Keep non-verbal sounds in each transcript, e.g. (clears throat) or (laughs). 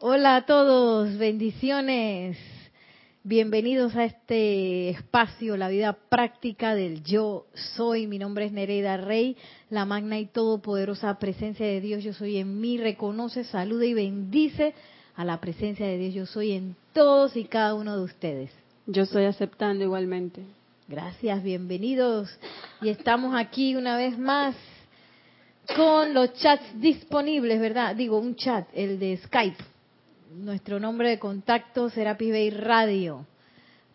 Hola a todos, bendiciones. Bienvenidos a este espacio, la vida práctica del yo soy. Mi nombre es Nereida Rey, la magna y todopoderosa presencia de Dios. Yo soy en mí, reconoce, saluda y bendice a la presencia de Dios. Yo soy en todos y cada uno de ustedes. Yo estoy aceptando igualmente. Gracias, bienvenidos. Y estamos aquí una vez más con los chats disponibles, ¿verdad? Digo, un chat, el de Skype nuestro nombre de contacto será Bay Radio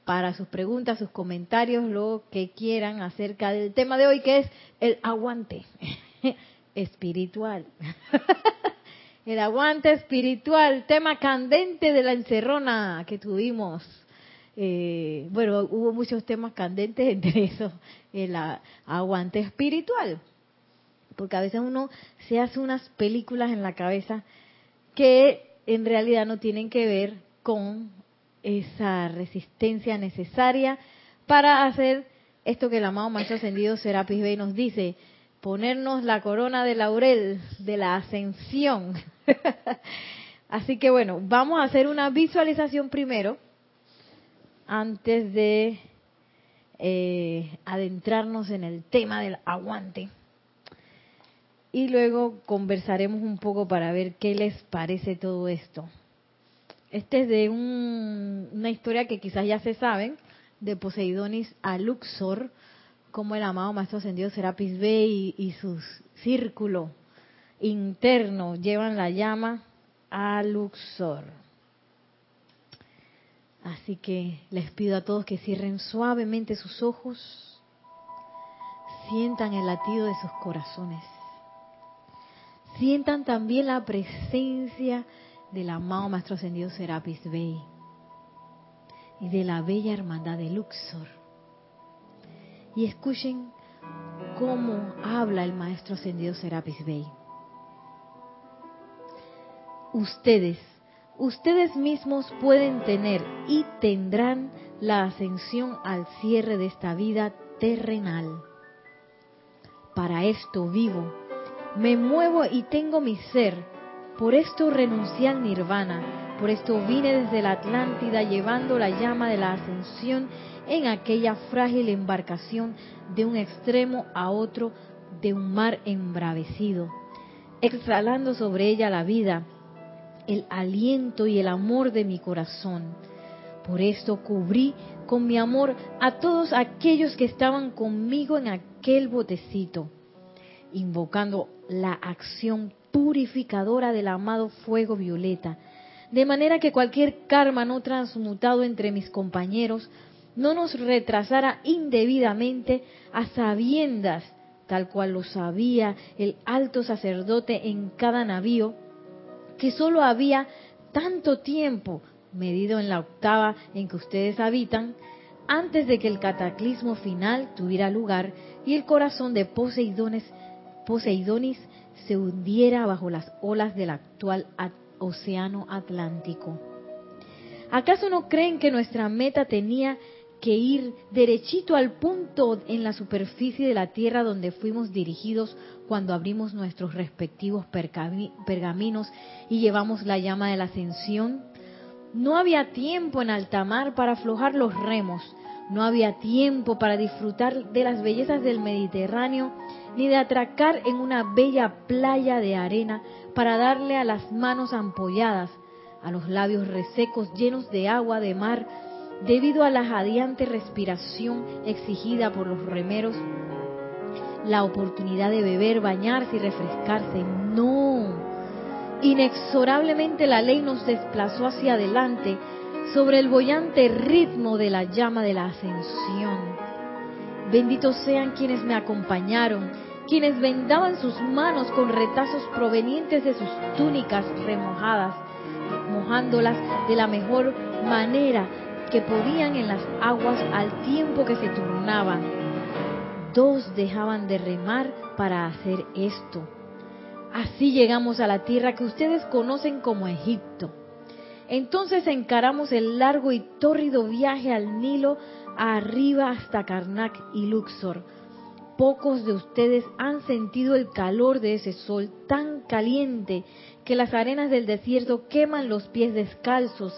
para sus preguntas, sus comentarios, lo que quieran acerca del tema de hoy, que es el aguante (laughs) espiritual. (laughs) el aguante espiritual, tema candente de la encerrona que tuvimos. Eh, bueno, hubo muchos temas candentes, (laughs) entre esos el aguante espiritual. Porque a veces uno se hace unas películas en la cabeza que en realidad no tienen que ver con esa resistencia necesaria para hacer esto que el amado Maestro Ascendido Serapis Bey nos dice, ponernos la corona de laurel de la ascensión. (laughs) Así que bueno, vamos a hacer una visualización primero antes de eh, adentrarnos en el tema del aguante y luego conversaremos un poco para ver qué les parece todo esto. Este es de una historia que quizás ya se saben, de Poseidonis a Luxor, como el amado Maestro Ascendido Serapis Bey y, y su círculo interno llevan la llama a Luxor. Así que les pido a todos que cierren suavemente sus ojos, sientan el latido de sus corazones sientan también la presencia del amado Maestro Ascendido Serapis Bey y de la bella hermandad de Luxor. Y escuchen cómo habla el Maestro Ascendido Serapis Bey. Ustedes, ustedes mismos pueden tener y tendrán la ascensión al cierre de esta vida terrenal. Para esto vivo me muevo y tengo mi ser. Por esto renuncié al nirvana. Por esto vine desde la Atlántida llevando la llama de la ascensión en aquella frágil embarcación de un extremo a otro de un mar embravecido, exhalando sobre ella la vida, el aliento y el amor de mi corazón. Por esto cubrí con mi amor a todos aquellos que estaban conmigo en aquel botecito invocando la acción purificadora del amado fuego violeta, de manera que cualquier karma no transmutado entre mis compañeros no nos retrasara indebidamente a sabiendas, tal cual lo sabía el alto sacerdote en cada navío, que sólo había tanto tiempo, medido en la octava en que ustedes habitan, antes de que el cataclismo final tuviera lugar y el corazón de Poseidones Poseidonis se hundiera bajo las olas del actual océano Atlántico. ¿Acaso no creen que nuestra meta tenía que ir derechito al punto en la superficie de la Tierra donde fuimos dirigidos cuando abrimos nuestros respectivos pergaminos y llevamos la llama de la ascensión? No había tiempo en alta mar para aflojar los remos, no había tiempo para disfrutar de las bellezas del Mediterráneo ni de atracar en una bella playa de arena para darle a las manos ampolladas, a los labios resecos llenos de agua de mar, debido a la jadeante respiración exigida por los remeros, la oportunidad de beber, bañarse y refrescarse. No. Inexorablemente la ley nos desplazó hacia adelante sobre el bollante ritmo de la llama de la ascensión. Benditos sean quienes me acompañaron, quienes vendaban sus manos con retazos provenientes de sus túnicas remojadas, mojándolas de la mejor manera que podían en las aguas al tiempo que se turnaban. Dos dejaban de remar para hacer esto. Así llegamos a la tierra que ustedes conocen como Egipto. Entonces encaramos el largo y tórrido viaje al Nilo arriba hasta Karnak y Luxor, pocos de ustedes han sentido el calor de ese sol tan caliente que las arenas del desierto queman los pies descalzos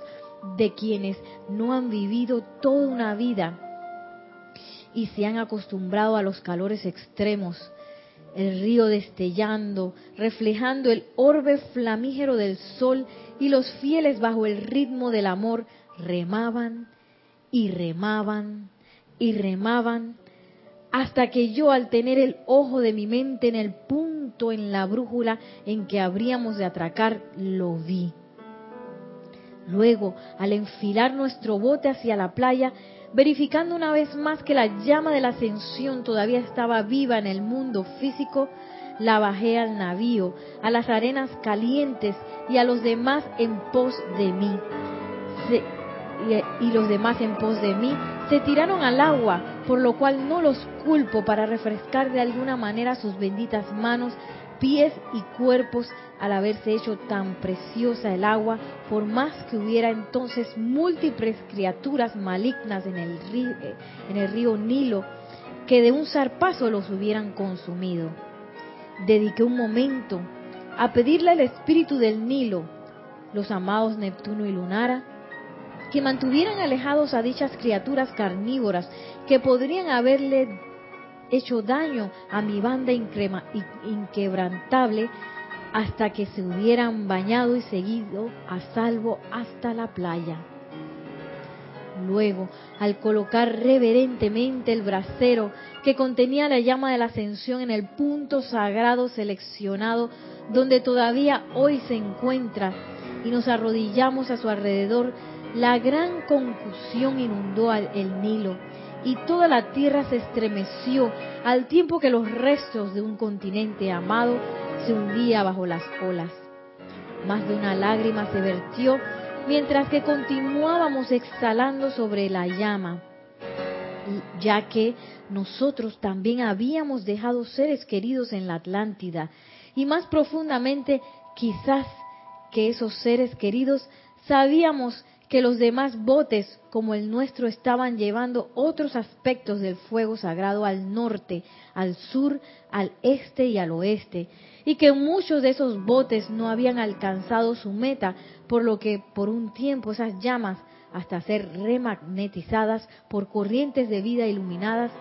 de quienes no han vivido toda una vida y se han acostumbrado a los calores extremos. El río destellando, reflejando el orbe flamígero del sol y los fieles bajo el ritmo del amor remaban y remaban y remaban hasta que yo al tener el ojo de mi mente en el punto en la brújula en que habríamos de atracar, lo vi. Luego, al enfilar nuestro bote hacia la playa, verificando una vez más que la llama de la ascensión todavía estaba viva en el mundo físico, la bajé al navío, a las arenas calientes y a los demás en pos de mí. y, y los demás en pos de mí se tiraron al agua, por lo cual no los culpo para refrescar de alguna manera sus benditas manos, pies y cuerpos al haberse hecho tan preciosa el agua, por más que hubiera entonces múltiples criaturas malignas en el río, en el río Nilo que de un zarpazo los hubieran consumido. Dediqué un momento a pedirle al espíritu del Nilo, los amados Neptuno y Lunara, que mantuvieran alejados a dichas criaturas carnívoras que podrían haberle hecho daño a mi banda inquebrantable hasta que se hubieran bañado y seguido a salvo hasta la playa. Luego, al colocar reverentemente el brasero que contenía la llama de la ascensión en el punto sagrado seleccionado donde todavía hoy se encuentra, y nos arrodillamos a su alrededor, la gran confusión inundó el Nilo y toda la tierra se estremeció al tiempo que los restos de un continente amado se hundía bajo las olas. Más de una lágrima se vertió mientras que continuábamos exhalando sobre la llama, ya que nosotros también habíamos dejado seres queridos en la Atlántida y más profundamente quizás que esos seres queridos sabíamos que los demás botes como el nuestro estaban llevando otros aspectos del fuego sagrado al norte, al sur, al este y al oeste, y que muchos de esos botes no habían alcanzado su meta, por lo que por un tiempo esas llamas, hasta ser remagnetizadas por corrientes de vida iluminadas,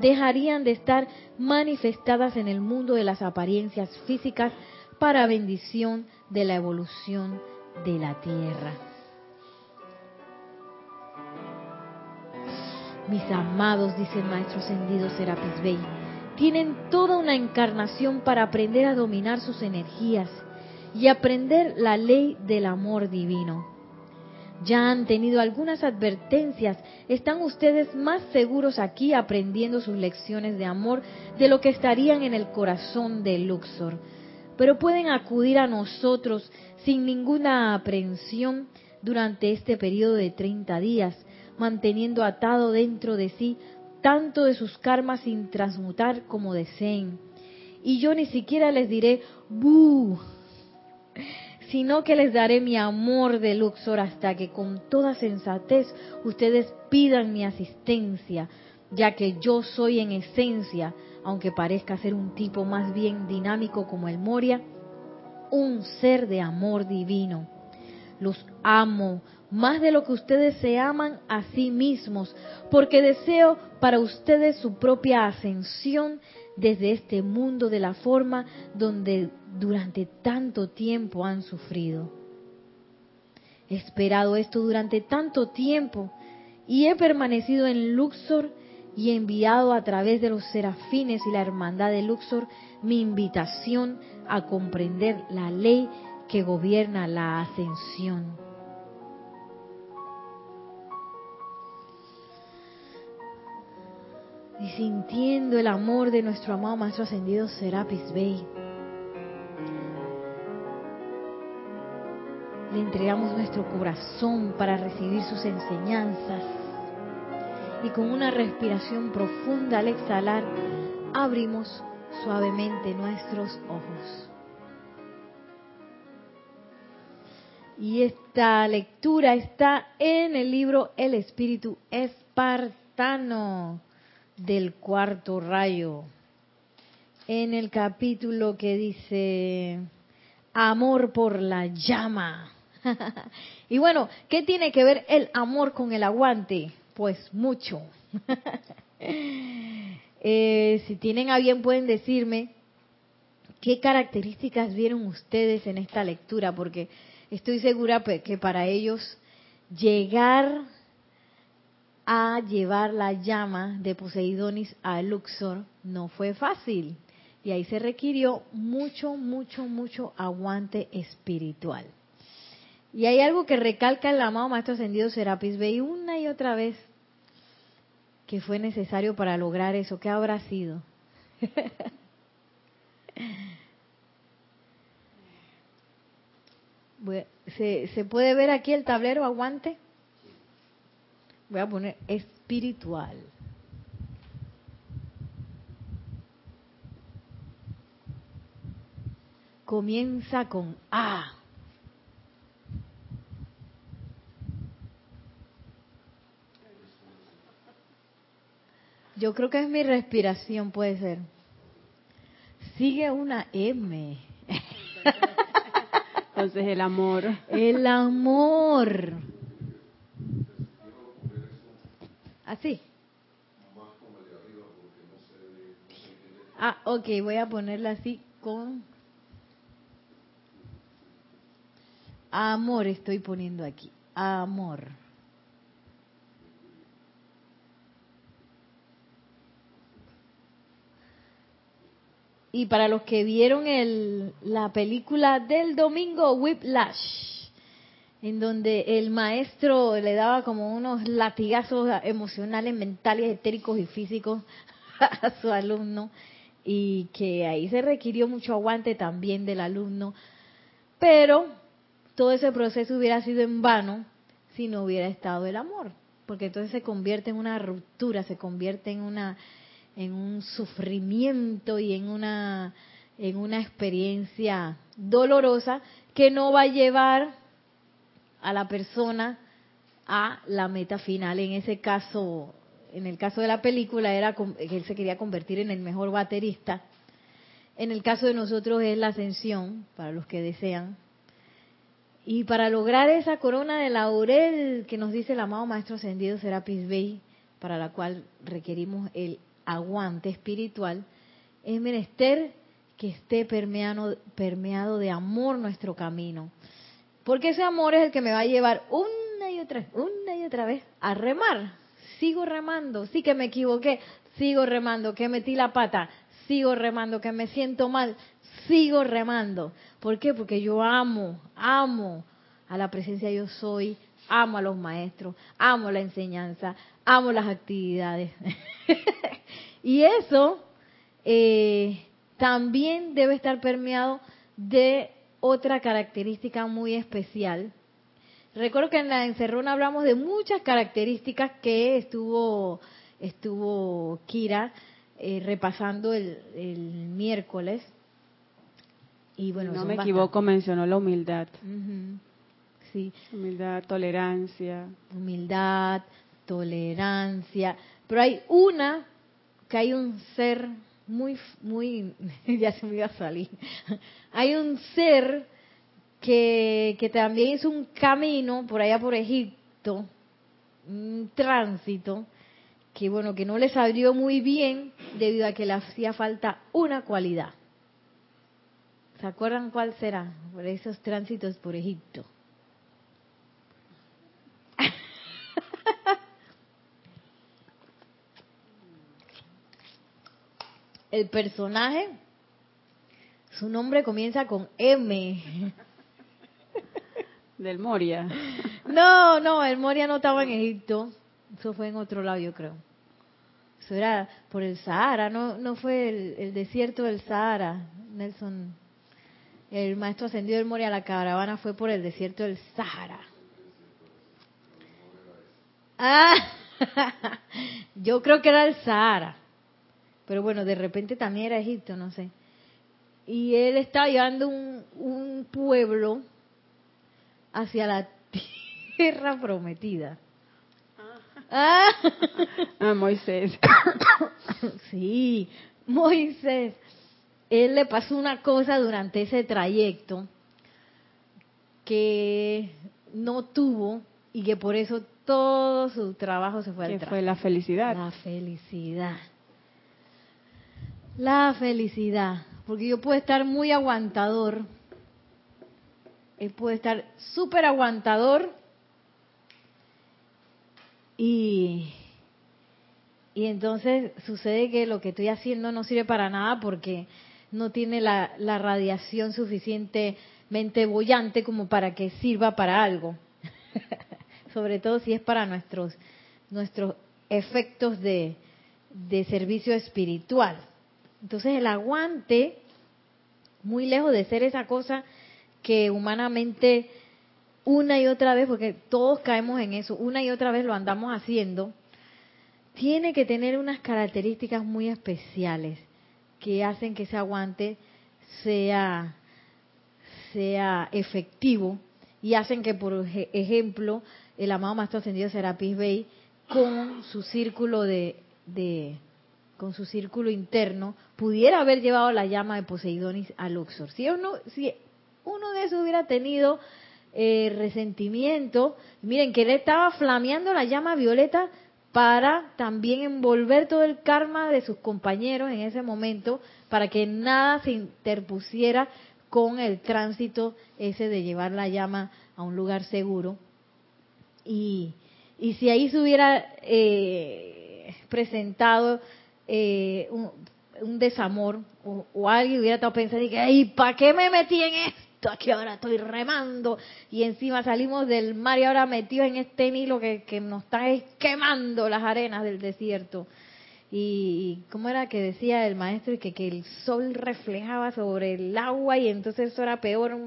dejarían de estar manifestadas en el mundo de las apariencias físicas para bendición de la evolución de la Tierra. Mis amados, dice el maestro ascendido Serapis Bey, tienen toda una encarnación para aprender a dominar sus energías y aprender la ley del amor divino. Ya han tenido algunas advertencias, están ustedes más seguros aquí aprendiendo sus lecciones de amor de lo que estarían en el corazón de Luxor. Pero pueden acudir a nosotros sin ninguna aprensión durante este periodo de 30 días manteniendo atado dentro de sí tanto de sus karmas sin transmutar como deseen. Y yo ni siquiera les diré, ¡buh! sino que les daré mi amor de Luxor hasta que con toda sensatez ustedes pidan mi asistencia, ya que yo soy en esencia, aunque parezca ser un tipo más bien dinámico como el Moria, un ser de amor divino. Los amo, más de lo que ustedes se aman a sí mismos, porque deseo para ustedes su propia ascensión desde este mundo de la forma donde durante tanto tiempo han sufrido. He esperado esto durante tanto tiempo y he permanecido en Luxor y he enviado a través de los serafines y la hermandad de Luxor mi invitación a comprender la ley que gobierna la ascensión. Y sintiendo el amor de nuestro amado Maestro Ascendido Serapis Bey. Le entregamos nuestro corazón para recibir sus enseñanzas. Y con una respiración profunda al exhalar, abrimos suavemente nuestros ojos. Y esta lectura está en el libro El Espíritu Espartano del cuarto rayo. en el capítulo que dice amor por la llama. (laughs) y bueno, ¿qué tiene que ver el amor con el aguante? Pues mucho. (laughs) Eh, si tienen a bien pueden decirme qué características vieron ustedes en esta lectura, porque estoy segura que para ellos llegar a llevar la llama de Poseidonis a Luxor no fue fácil. Y ahí se requirió mucho, mucho, mucho aguante espiritual. Y hay algo que recalca el amado Maestro Ascendido Serapis Bey una y otra vez que fue necesario para lograr eso. ¿Qué habrá sido? (laughs) ¿Se, ¿Se puede ver aquí el tablero aguante? Voy a poner espiritual. comienza con A. Yo creo que es mi respiración, puede ser. Sigue una M. Entonces el amor. El amor. Así. Ah, ok, voy a ponerla así con Amor estoy poniendo aquí. Amor. Y para los que vieron el, la película del domingo, Whiplash, en donde el maestro le daba como unos latigazos emocionales, mentales, etéricos y físicos (laughs) a su alumno, y que ahí se requirió mucho aguante también del alumno, pero todo ese proceso hubiera sido en vano si no hubiera estado el amor, porque entonces se convierte en una ruptura, se convierte en una en un sufrimiento y en una en una experiencia dolorosa que no va a llevar a la persona a la meta final. En ese caso, en el caso de la película era él se quería convertir en el mejor baterista. En el caso de nosotros es la ascensión, para los que desean, y para lograr esa corona de laurel que nos dice el amado Maestro Ascendido Serapis Bey, para la cual requerimos el aguante espiritual, es menester que esté permeado, permeado de amor nuestro camino. Porque ese amor es el que me va a llevar una y otra una y otra vez a remar. Sigo remando, sí que me equivoqué, sigo remando, que metí la pata, sigo remando, que me siento mal, sigo remando. ¿Por qué? Porque yo amo, amo a la presencia yo soy, amo a los maestros, amo la enseñanza, amo las actividades. (laughs) y eso eh, también debe estar permeado de otra característica muy especial. Recuerdo que en la encerrona hablamos de muchas características que estuvo, estuvo Kira eh, repasando el, el miércoles y bueno, no me equivoco, mencionó la humildad. Sí. Humildad, tolerancia. Humildad, tolerancia. Pero hay una que hay un ser muy, muy, (laughs) ya se me iba a salir. hay un ser que, que también es un camino por allá por Egipto, un tránsito, que bueno, que no le salió muy bien debido a que le hacía falta una cualidad. ¿Se acuerdan cuál será? Por esos tránsitos por Egipto. El personaje, su nombre comienza con M. Del Moria. No, no, el Moria no estaba en Egipto. Eso fue en otro lado, yo creo. Eso era por el Sahara, no, no fue el, el desierto del Sahara. Nelson el maestro ascendido del Moria a la caravana fue por el desierto del Sahara. Ah, (laughs) yo creo que era el Sahara. Pero bueno, de repente también era Egipto, no sé. Y él estaba llevando un, un pueblo hacia la (laughs) tierra prometida. Ah, ah Moisés. (coughs) sí, Moisés. él le pasó una cosa durante ese trayecto que no tuvo y que por eso todo su trabajo se fue al fue la felicidad. La felicidad. La felicidad. Porque yo puedo estar muy aguantador. Él puede estar súper aguantador. Y, y entonces sucede que lo que estoy haciendo no sirve para nada porque no tiene la, la radiación suficientemente bollante como para que sirva para algo. (laughs) Sobre todo si es para nuestros, nuestros efectos de, de servicio espiritual. Entonces el aguante, muy lejos de ser esa cosa que humanamente una y otra vez, porque todos caemos en eso, una y otra vez lo andamos haciendo, tiene que tener unas características muy especiales que hacen que ese aguante sea, sea efectivo y hacen que, por ejemplo, el amado Maestro Ascendido Serapis Bey, con su círculo de, con su círculo interno, pudiera haber llevado la llama de Poseidonis a Luxor. Si uno, si uno de esos hubiera tenido eh, resentimiento, miren que él estaba flameando la llama violeta para también envolver todo el karma de sus compañeros en ese momento, para que nada se interpusiera con el tránsito ese de llevar la llama a un lugar seguro. Y, y si ahí se hubiera eh, presentado eh, un, desamor o, alguien hubiera estado pensando que, ay, ¿para qué me metí en esto? Aquí ahora estoy remando y encima salimos del mar y ahora metidos en este Nilo que, que nos está quemando las arenas del desierto. Y cómo era que decía el maestro que, que el sol reflejaba sobre el agua y entonces eso era peor.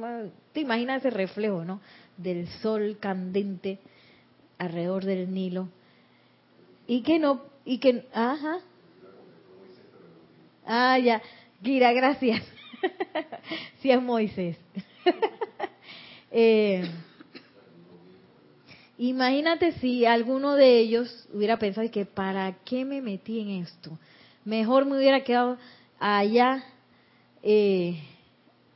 Te imaginas ese reflejo, ¿no? Del sol candente alrededor del Nilo. Y que no, y que, ajá, Ah, ya. Gira, gracias. (laughs) sí es Moisés. (laughs) Eh, imagínate si alguno de ellos hubiera pensado que para qué me metí en esto. Mejor me hubiera quedado allá, eh,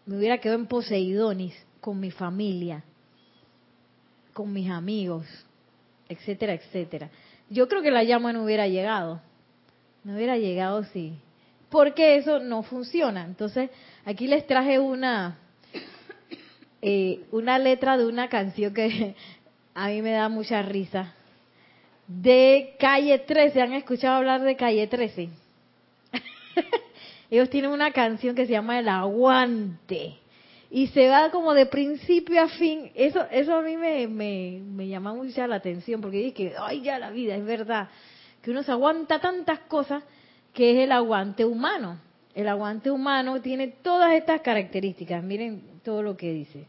me hubiera quedado en Poseidonis con mi familia, con mis amigos, etcétera, etcétera. Yo creo que la llama no hubiera llegado. No hubiera llegado si porque eso no funciona. Entonces, aquí les traje una, eh, una letra de una canción que (laughs) a mí me da mucha risa. De Calle 13, ¿han escuchado hablar de Calle 13? (laughs) Ellos tienen una canción que se llama El Aguante. Y se va como de principio a fin. Eso, eso a mí me, me, me llama mucha la atención, porque dije, ay, ya la vida, es verdad, que uno se aguanta tantas cosas que es el aguante humano. El aguante humano tiene todas estas características. Miren todo lo que dice.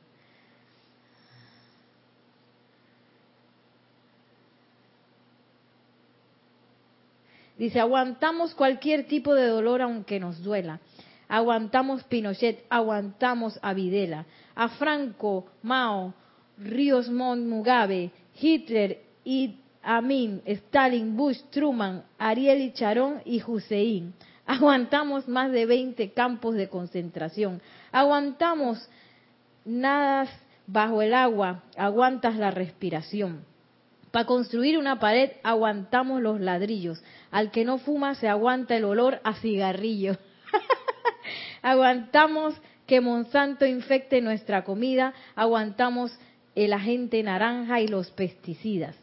Dice, aguantamos cualquier tipo de dolor aunque nos duela. Aguantamos Pinochet, aguantamos a Videla, a Franco, Mao, Ríos Montt, Mugabe, Hitler y Amin, Stalin, Bush, Truman, Ariel y Charón y Hussein. Aguantamos más de 20 campos de concentración. Aguantamos nadas bajo el agua, aguantas la respiración. Para construir una pared aguantamos los ladrillos. Al que no fuma se aguanta el olor a cigarrillo. (laughs) aguantamos que Monsanto infecte nuestra comida, aguantamos el agente naranja y los pesticidas.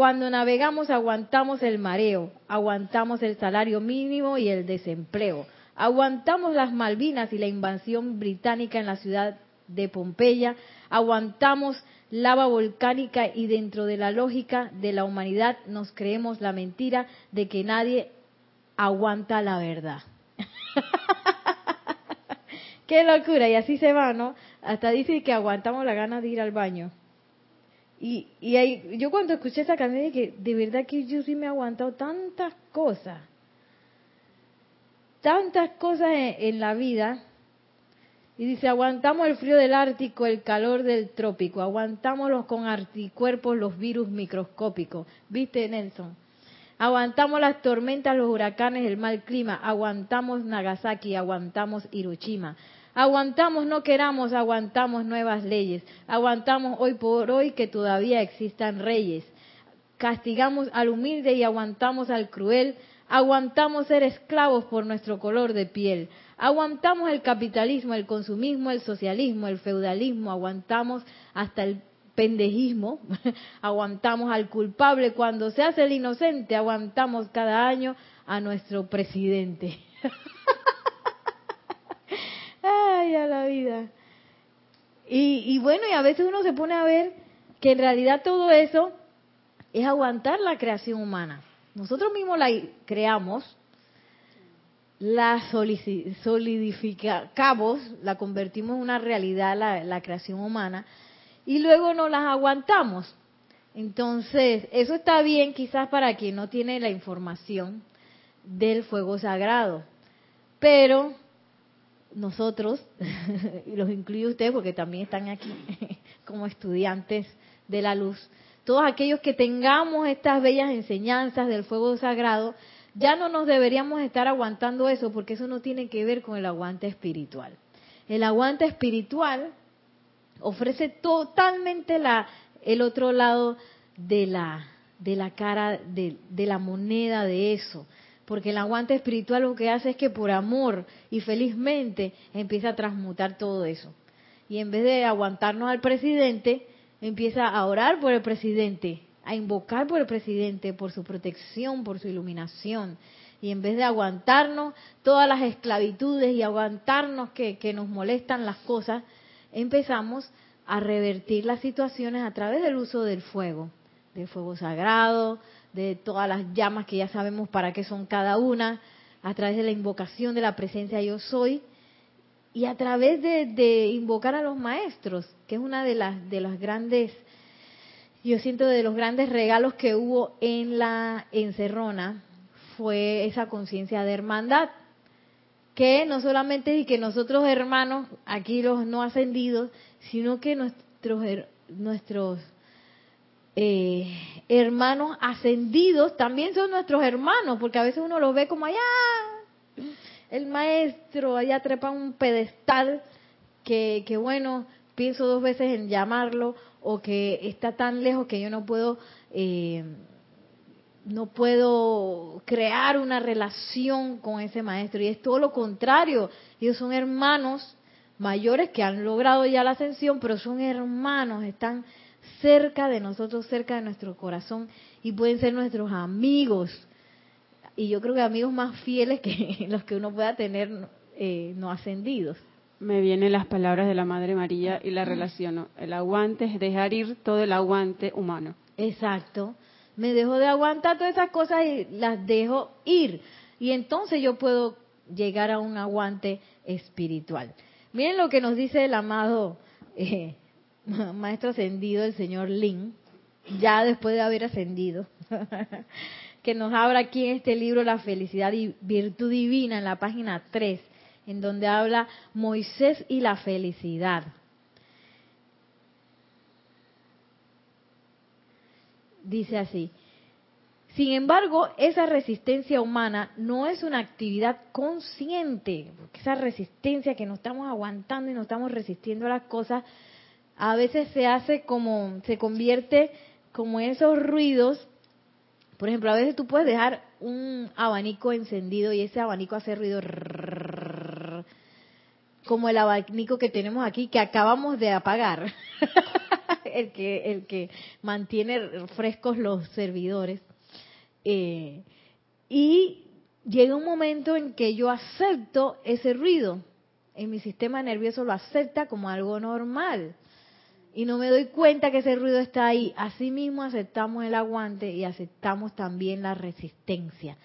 Cuando navegamos aguantamos el mareo, aguantamos el salario mínimo y el desempleo, aguantamos las Malvinas y la invasión británica en la ciudad de Pompeya, aguantamos lava volcánica y dentro de la lógica de la humanidad nos creemos la mentira de que nadie aguanta la verdad. (laughs) Qué locura, y así se va, ¿no? Hasta dice que aguantamos la gana de ir al baño. Y, y ahí, yo cuando escuché esa canción dije, de verdad que yo sí me he aguantado tantas cosas, tantas cosas en, la vida. Y dice, aguantamos el frío del Ártico, el calor del trópico, aguantamos los con anticuerpos los virus microscópicos. ¿Viste, Nelson? aguantamos las tormentas, los huracanes, el mal clima, aguantamos Nagasaki, aguantamos Hiroshima, aguantamos no queramos, aguantamos nuevas leyes, aguantamos hoy por hoy que todavía existan reyes, castigamos al humilde y aguantamos al cruel, aguantamos ser esclavos por nuestro color de piel, aguantamos el capitalismo, el consumismo, el socialismo, el feudalismo, aguantamos hasta el pendejismo, (laughs) aguantamos al culpable. Cuando se hace el inocente, aguantamos cada año a nuestro presidente. (laughs) Ay, a la vida. Y, bueno, y a veces uno se pone a ver que en realidad todo eso es aguantar la creación humana. Nosotros mismos la creamos, la solidificamos, la convertimos en una realidad, la, la creación humana, y luego no las aguantamos. Entonces, eso está bien quizás para quien no tiene la información del fuego sagrado. Pero nosotros, (laughs) y los incluyo ustedes porque también están aquí (laughs) como estudiantes de la luz, todos aquellos que tengamos estas bellas enseñanzas del fuego sagrado, ya no nos deberíamos estar aguantando eso porque eso no tiene que ver con el aguante espiritual. El aguante espiritual ofrece totalmente la, el otro lado de la, de la cara, de, de la moneda de eso. Porque el aguante espiritual lo que hace es que por amor y felizmente empieza a transmutar todo eso. Y en vez de aguantarnos al presidente, empieza a orar por el presidente, a invocar por el presidente, por su protección, por su iluminación. Y en vez de aguantarnos todas las esclavitudes y aguantarnos que, que nos molestan las cosas, empezamos a revertir las situaciones a través del uso del fuego, del fuego sagrado, de todas las llamas que ya sabemos para qué son cada una, a través de la invocación de la presencia yo soy y a través de, invocar a los maestros, que es una de las de las grandes yo siento de los grandes regalos que hubo en la encerrona fue esa conciencia de hermandad que no solamente y que nosotros hermanos, aquí los no ascendidos, sino que nuestros, nuestros eh, hermanos ascendidos también son nuestros hermanos, porque a veces uno los ve como allá, el maestro allá trepa un pedestal que, que bueno, pienso dos veces en llamarlo, o que está tan lejos que yo no puedo... Eh, no puedo crear una relación con ese maestro. Y es todo lo contrario. Ellos son hermanos mayores que han logrado ya la ascensión, pero son hermanos, están cerca de nosotros, cerca de nuestro corazón y pueden ser nuestros amigos. Y yo creo que amigos más fieles que (laughs) los que uno pueda tener eh, no ascendidos. Me vienen las palabras de la Madre María y la relaciono. El aguante es dejar ir todo el aguante humano. Exacto me dejo de aguantar todas esas cosas y las dejo ir. Y entonces yo puedo llegar a un aguante espiritual. Miren lo que nos dice el amado eh, (laughs) maestro ascendido, el señor Lin, ya después de haber ascendido, (laughs) que nos habla aquí en este libro La felicidad y virtud divina, en la página 3, en donde habla Moisés y la felicidad. dice así, sin embargo, esa resistencia humana no es una actividad consciente, porque esa resistencia que nos estamos aguantando y nos estamos resistiendo a las cosas, a veces se hace como, se convierte como esos ruidos. Por ejemplo, a veces tú puedes dejar un abanico encendido y ese abanico hace ruido como el abanico que tenemos aquí que acabamos de apagar. (laughs) el que, el que mantiene frescos los servidores. Eh, y llega un momento en que yo acepto ese ruido. En mi sistema nervioso lo acepta como algo normal. Y no me doy cuenta que ese ruido está ahí. Asimismo aceptamos el aguante y aceptamos también la resistencia.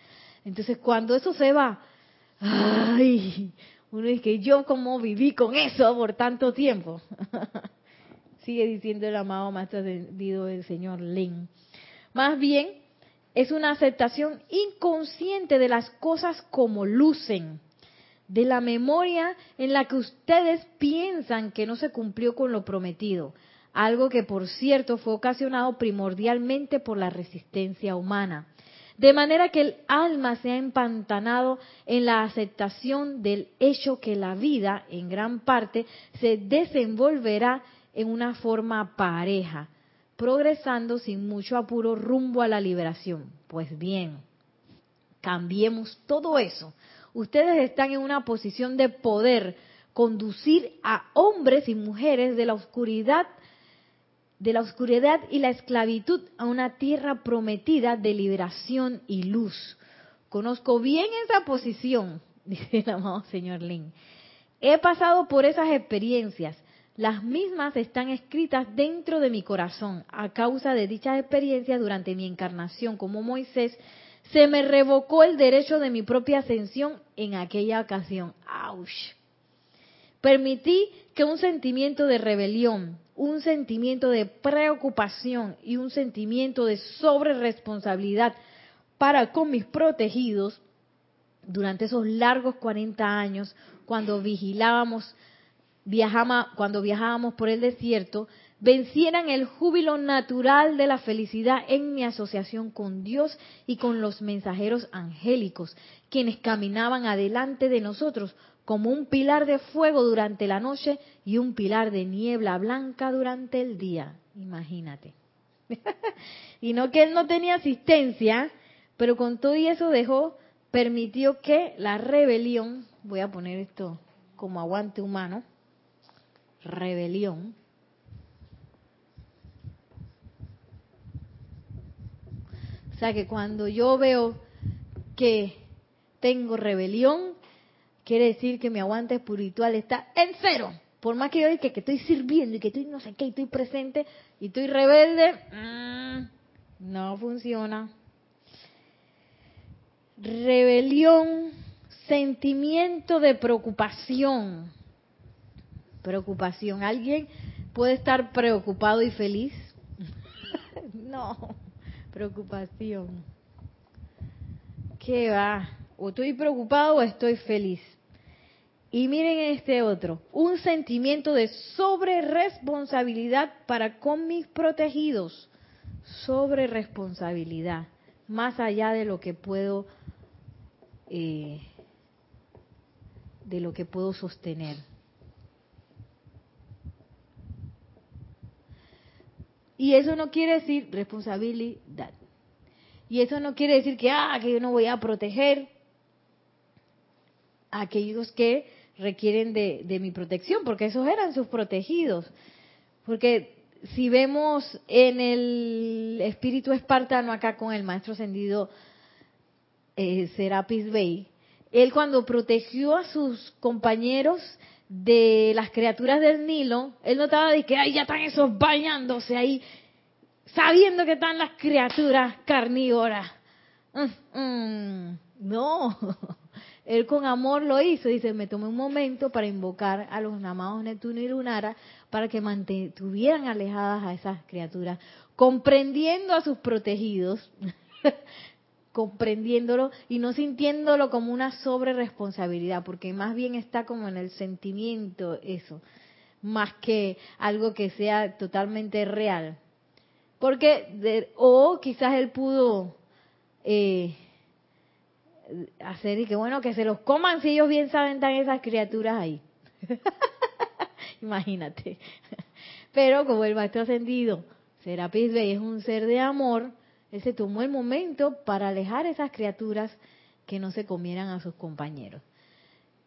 Entonces cuando eso se va, ay, uno dice que yo como viví con eso por tanto tiempo. (laughs) sigue diciendo el amado maestro ascendido del señor Lin. Más bien, es una aceptación inconsciente de las cosas como lucen, de la memoria en la que ustedes piensan que no se cumplió con lo prometido, algo que por cierto fue ocasionado primordialmente por la resistencia humana. De manera que el alma se ha empantanado en la aceptación del hecho que la vida, en gran parte, se desenvolverá en una forma pareja, progresando sin mucho apuro rumbo a la liberación. Pues bien, cambiemos todo eso. Ustedes están en una posición de poder conducir a hombres y mujeres de la oscuridad de la oscuridad y la esclavitud a una tierra prometida de liberación y luz. Conozco bien esa posición, (laughs) dice el amado señor Lin. He pasado por esas experiencias. Las mismas están escritas dentro de mi corazón. A causa de dichas experiencias durante mi encarnación como Moisés, se me revocó el derecho de mi propia ascensión en aquella ocasión. ¡Auch! Permití que un sentimiento de rebelión, un sentimiento de preocupación y un sentimiento de sobreresponsabilidad para con mis protegidos durante esos largos 40 años cuando vigilábamos, viajaba, cuando viajábamos por el desierto, vencieran el júbilo natural de la felicidad en mi asociación con Dios y con los mensajeros angélicos, quienes caminaban adelante de nosotros como un pilar de fuego durante la noche y un pilar de niebla blanca durante el día. Imagínate. (laughs) y no que él no tenía asistencia, pero con todo y eso dejó, permitió que la rebelión, voy a poner esto como aguante humano, rebelión, o sea que cuando yo veo que tengo rebelión, quiere decir que mi aguante espiritual está en cero. Por más que yo diga que, estoy sirviendo y que estoy no sé qué, y estoy presente y estoy rebelde, mm, no funciona. Rebelión, sentimiento de preocupación. Preocupación. ¿Alguien puede estar preocupado y feliz? (laughs) no, preocupación. ¿Qué va? O estoy preocupado o estoy feliz. Y miren este otro, un sentimiento de sobre responsabilidad para con mis protegidos, sobre responsabilidad, más allá de lo que puedo, eh, de lo que puedo sostener. Y eso no quiere decir responsabilidad. Y eso no quiere decir que, ah, que yo no voy a proteger a aquellos que requieren de, mi protección, porque esos eran sus protegidos. Porque si vemos en el espíritu espartano acá con el maestro ascendido eh, Serapis Bey, él cuando protegió a sus compañeros de las criaturas del Nilo, él notaba de que ahí ya están esos bañándose ahí, sabiendo que están las criaturas carnívoras. Mm, mm, no, (laughs) él con amor lo hizo, dice, me tomé un momento para invocar a los amados Neptuno y Lunara para que mantuvieran alejadas a esas criaturas, comprendiendo a sus protegidos, (laughs) comprendiéndolo y no sintiéndolo como una sobreresponsabilidad, porque más bien está como en el sentimiento eso, más que algo que sea totalmente real. Porque, o quizás él pudo... Eh, hacer y que bueno, que se los coman si ellos bien saben están esas criaturas ahí. (laughs) Imagínate. (laughs) Pero como el maestro ascendido, Serapis Bey es un ser de amor, él se tomó el momento para alejar esas criaturas que no se comieran a sus compañeros.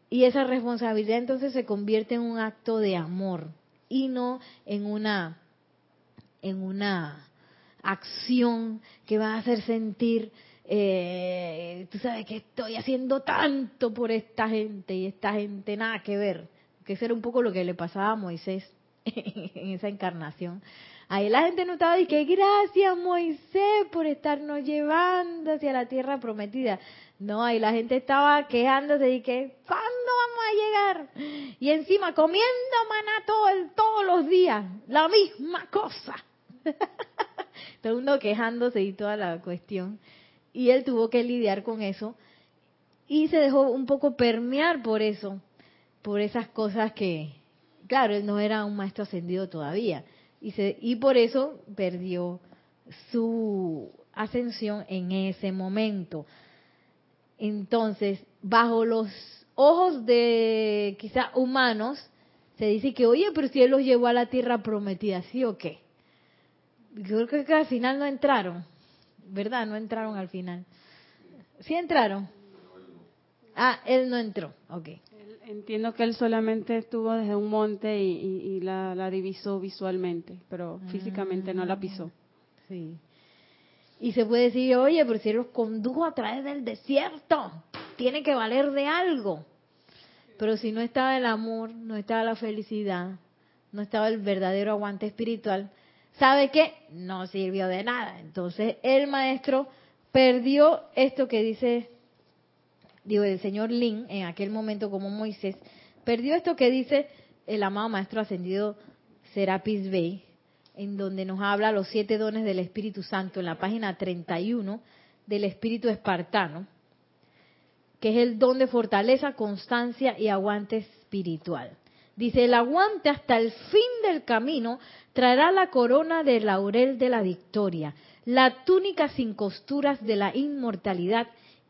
Y esa responsabilidad entonces se convierte en un acto de amor y no en una en una acción que va a hacer sentir eh, tú sabes que estoy haciendo tanto por esta gente y esta gente nada que ver. Que eso era un poco lo que le pasaba a Moisés (laughs) en esa encarnación. Ahí la gente notaba y que gracias Moisés por estarnos llevando hacia la tierra prometida. No, ahí la gente estaba quejándose de que ¿cuándo vamos a llegar? Y encima comiendo maná todos los días, la misma cosa. (laughs) todo el mundo quejándose y toda la cuestión y él tuvo que lidiar con eso y se dejó un poco permear por eso, por esas cosas que, claro, él no era un maestro ascendido todavía y, se, y por eso perdió su ascensión en ese momento. Entonces, bajo los ojos de quizá humanos, se dice que, oye, pero si él los llevó a la tierra prometida, ¿sí o qué? Yo creo que al final no entraron, ¿verdad? No entraron al final. ¿Sí entraron? Ah, él no entró, ok. Entiendo que él solamente estuvo desde un monte y, la, divisó visualmente, pero físicamente no la pisó. Sí. Y se puede decir, oye, pero si él los condujo a través del desierto, tiene que valer de algo. Pero si no estaba el amor, no estaba la felicidad, no estaba el verdadero aguante espiritual, ¿sabe qué? No sirvió de nada. Entonces el maestro perdió esto que dice, digo, el señor Lin en aquel momento como Moisés, perdió esto que dice el amado maestro ascendido Serapis Bey, en donde nos habla los siete dones del Espíritu Santo en la página 31 del Espíritu Espartano que es el don de fortaleza, constancia y aguante espiritual. Dice, el aguante hasta el fin del camino traerá la corona de laurel de la victoria, la túnica sin costuras de la inmortalidad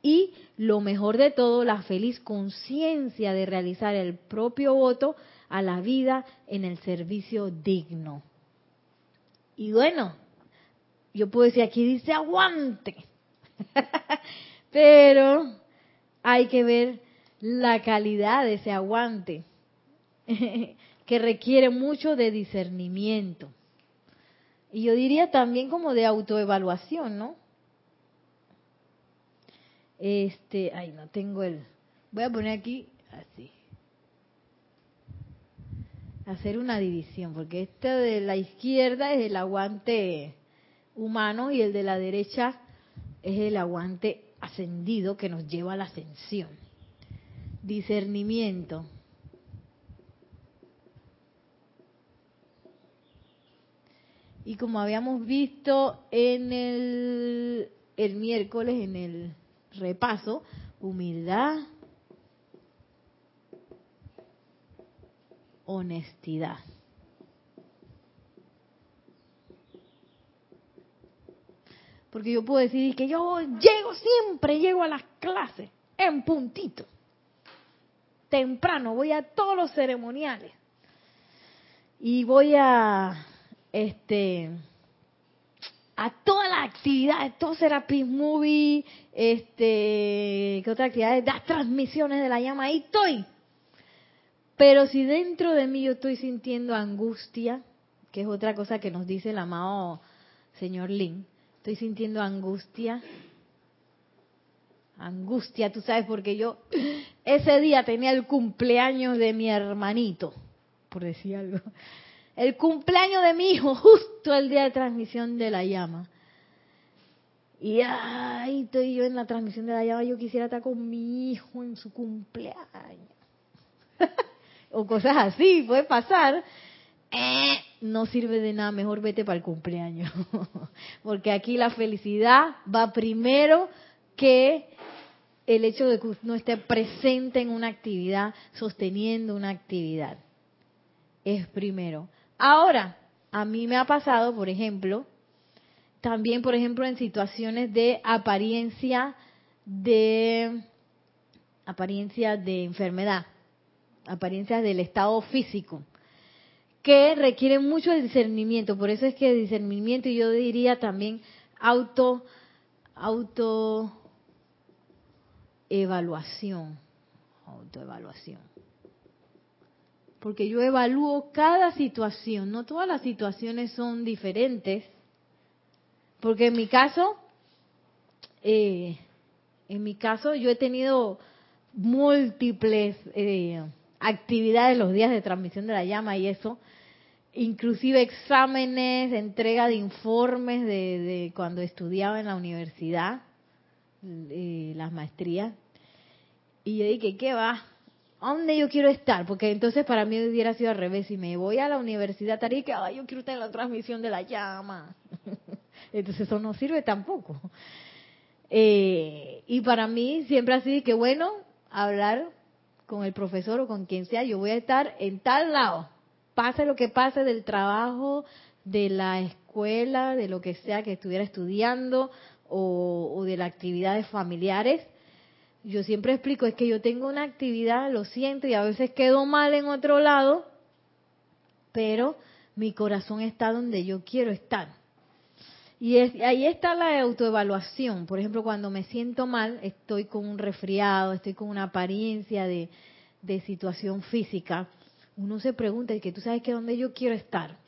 y, lo mejor de todo, la feliz conciencia de realizar el propio voto a la vida en el servicio digno. Y bueno, yo puedo decir aquí dice aguante, (laughs) pero hay que ver la calidad de ese aguante, (laughs) que requiere mucho de discernimiento. Y yo diría también como de autoevaluación, ¿no? Este, ay, no tengo el. Voy a poner aquí así. Hacer una división, porque este de la izquierda es el aguante humano y el de la derecha es el aguante ascendido que nos lleva a la ascensión. Discernimiento. Y como habíamos visto en el, el miércoles, en el repaso, humildad, honestidad. Porque yo puedo decir que yo llego siempre, llego a las clases en puntito. Temprano, voy a todos los ceremoniales. Y voy a este a todas las actividades, todo Serapis Movie, este, ¿qué otra actividades? Las transmisiones de la llama, ahí estoy. Pero si dentro de mí yo estoy sintiendo angustia, que es otra cosa que nos dice el amado señor Lin, estoy sintiendo angustia. Angustia, tú sabes, porque yo ese día tenía el cumpleaños de mi hermanito, por decir algo. El cumpleaños de mi hijo, (laughs) justo el día de transmisión de la llama. Y ahí estoy yo en la transmisión de la llama, yo quisiera estar con mi hijo en su cumpleaños. (laughs) o cosas así, puede pasar. Eh, no sirve de nada, mejor vete para el cumpleaños. (laughs) Porque aquí la felicidad va primero que el hecho de que uno esté presente en una actividad, sosteniendo una actividad. Es primero. Ahora, a mí me ha pasado, por ejemplo, también, por ejemplo, en situaciones de apariencia de apariencia de enfermedad, apariencias del estado físico que requieren mucho discernimiento. Por eso es que discernimiento, y yo diría también auto, auto evaluación, autoevaluación. Porque yo evalúo cada situación, no todas las situaciones son diferentes. Porque en mi caso, eh, en mi caso yo he tenido múltiples eh, actividades los días de transmisión de la llama y eso, inclusive exámenes, entrega de informes de, cuando estudiaba en la universidad, eh, las maestrías. Y yo dije, ¿qué va? ¿A dónde yo quiero estar? Porque entonces para mí hubiera sido al revés. Si me voy a la universidad, estaría que, yo quiero estar en la transmisión de la llama. (laughs) entonces eso no sirve tampoco. Eh, y para mí siempre sido que, bueno, hablar con el profesor o con quien sea, yo voy a estar en tal lado, pase lo que pase del trabajo, de la escuela, de lo que sea que estuviera estudiando o de las actividades familiares, yo siempre explico, es que yo tengo una actividad, lo siento, y a veces quedo mal en otro lado, pero mi corazón está donde yo quiero estar. Y ahí está la autoevaluación. Por ejemplo, cuando me siento mal, estoy con un resfriado, estoy con una apariencia de, situación física, uno se pregunta, y que tú sabes que dónde yo quiero estar.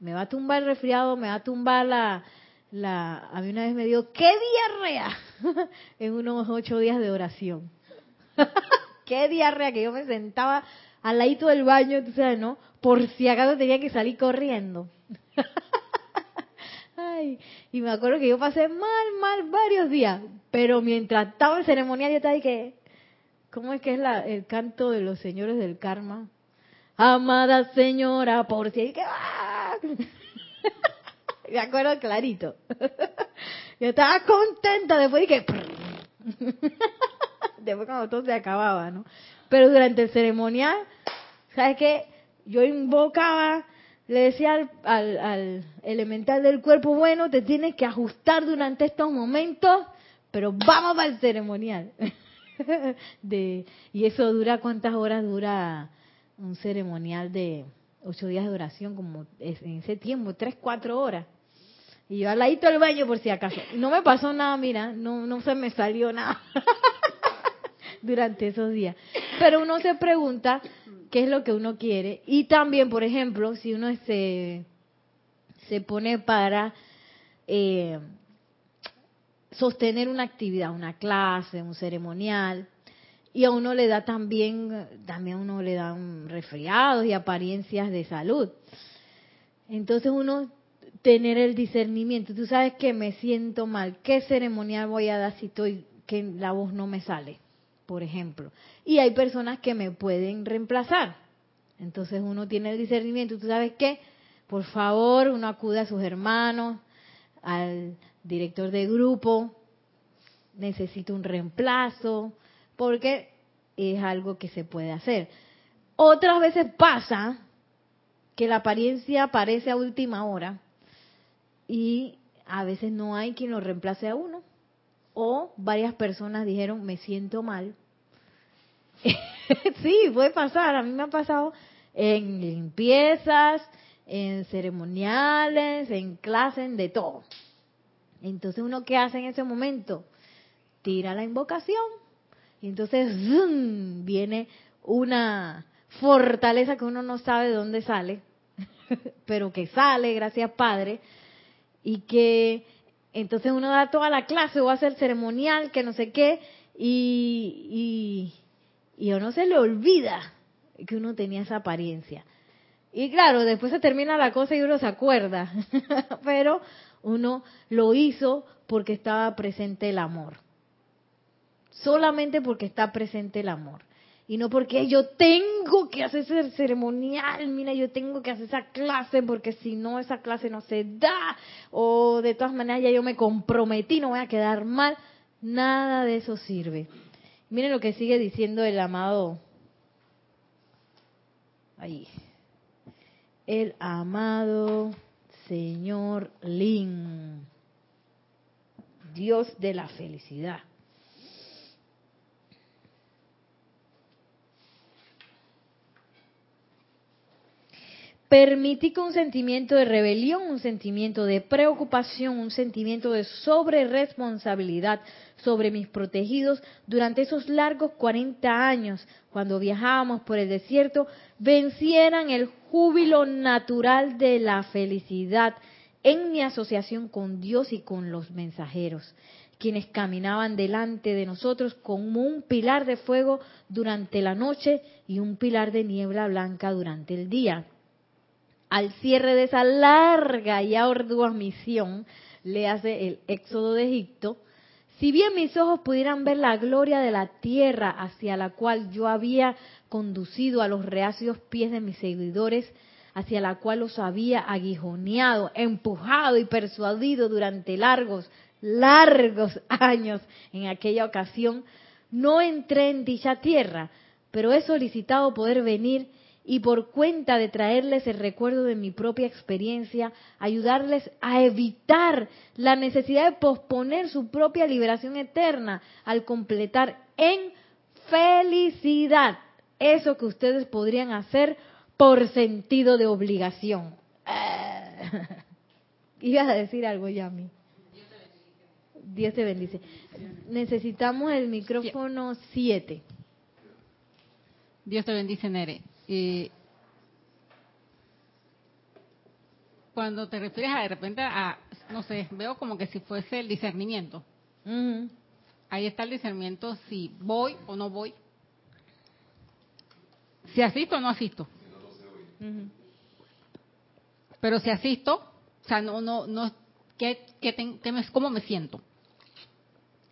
Me va a tumbar el resfriado, me va a tumbar la... la a mí una vez me dio, ¡qué diarrea! (laughs) en unos ocho días de oración. (laughs) ¡Qué diarrea! Que yo me sentaba al ladito del baño, tú sabes, ¿no? Por si acaso tenía que salir corriendo. (laughs) y me acuerdo que yo pasé mal, mal varios días, pero mientras estaba en ceremonial yo estaba ahí que, ¿cómo es que es la, el canto de los señores del karma? Amada señora, por si que ¡ah! Me acuerdo clarito. (laughs) yo estaba contenta después de que (laughs) después cuando todo se acababa, ¿no? Pero durante el ceremonial, ¿sabes qué? Yo invocaba le decía al, elemental del cuerpo, bueno, te tienes que ajustar durante estos momentos, pero vamos al ceremonial. (laughs) de, y eso dura, ¿cuántas horas dura un ceremonial de ocho días de oración? Como en ese tiempo, tres, cuatro horas. Y yo al ladito del baño por si acaso. No me pasó nada, mira, no, no se me salió nada (laughs) durante esos días. Pero uno se pregunta, qué es lo que uno quiere. Y también, por ejemplo, si uno se, se pone para eh, sostener una actividad, una clase, un ceremonial, y a uno le da también, también a uno le dan resfriados y apariencias de salud. Entonces uno tener el discernimiento. Tú sabes que me siento mal. ¿Qué ceremonial voy a dar si estoy que la voz no me sale? por ejemplo. Y hay personas que me pueden reemplazar. Entonces uno tiene el discernimiento. ¿Tú sabes qué? Por favor, uno acude a sus hermanos, al director de grupo, necesito un reemplazo, porque es algo que se puede hacer. Otras veces pasa que la apariencia aparece a última hora y a veces no hay quien lo reemplace a uno. O varias personas dijeron, me siento mal, (laughs) sí, puede pasar. A mí me ha pasado en limpiezas, en ceremoniales, en clases, de todo. Entonces, ¿uno qué hace en ese momento? Tira la invocación. Y entonces viene una fortaleza que uno no sabe de dónde sale, (laughs) pero que sale, gracias Padre, y que entonces uno da toda la clase o hace el ceremonial, que no sé qué, y, y a uno se le olvida que uno tenía esa apariencia. Y claro, después se termina la cosa y uno se acuerda, (laughs) pero uno lo hizo porque estaba presente el amor. Solamente porque está presente el amor. Y no porque yo tengo que hacer ese ceremonial, mira, yo tengo que hacer esa clase porque si no esa clase no se da, o de todas maneras ya yo me comprometí, no voy a quedar mal. Nada de eso sirve. Miren lo que sigue diciendo el amado. Ahí. El amado Señor Lin. Dios de la felicidad. Permití que un sentimiento de rebelión, un sentimiento de preocupación, un sentimiento de sobreresponsabilidad sobre mis protegidos durante esos largos 40 años, cuando viajábamos por el desierto, vencieran el júbilo natural de la felicidad en mi asociación con Dios y con los mensajeros, quienes caminaban delante de nosotros como un pilar de fuego durante la noche y un pilar de niebla blanca durante el día al cierre de esa larga y ardua misión, le hace el éxodo de Egipto, si bien mis ojos pudieran ver la gloria de la tierra hacia la cual yo había conducido a los reacios pies de mis seguidores, hacia la cual los había aguijoneado, empujado y persuadido durante largos, largos (laughs) años en aquella ocasión, no entré en dicha tierra, pero he solicitado poder venir y por cuenta de traerles el recuerdo de mi propia experiencia, ayudarles a evitar la necesidad de posponer su propia liberación eterna al completar en felicidad eso que ustedes podrían hacer por sentido de obligación. (laughs) Ibas a decir algo, Yami. Dios te bendice. Necesitamos el micrófono 7. Dios te bendice, Nere. Cuando te refieres a de repente a, no sé, veo como que si fuese el discernimiento. Ahí está el discernimiento si voy o no voy. Si asisto o no asisto. Pero si asisto, o sea, no, no, no, ¿qué, qué, qué me, ¿cómo me siento?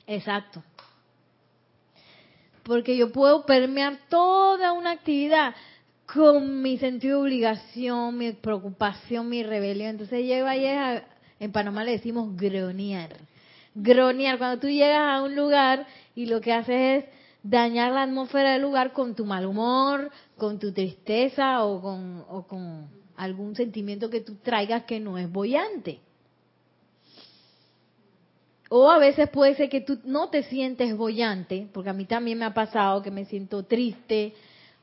Exacto. Porque yo puedo permear toda una actividad con mi sentido de obligación, mi preocupación, mi rebelión. Entonces lleva ahí, en Panamá le decimos gronear. Gronear, cuando tú llegas a un lugar y lo que haces es dañar la atmósfera del lugar con tu mal humor, con tu tristeza o con, o con algún sentimiento que tú traigas que no es bollante. O a veces puede ser que tú no te sientes bollante, porque a mí también me ha pasado que me siento triste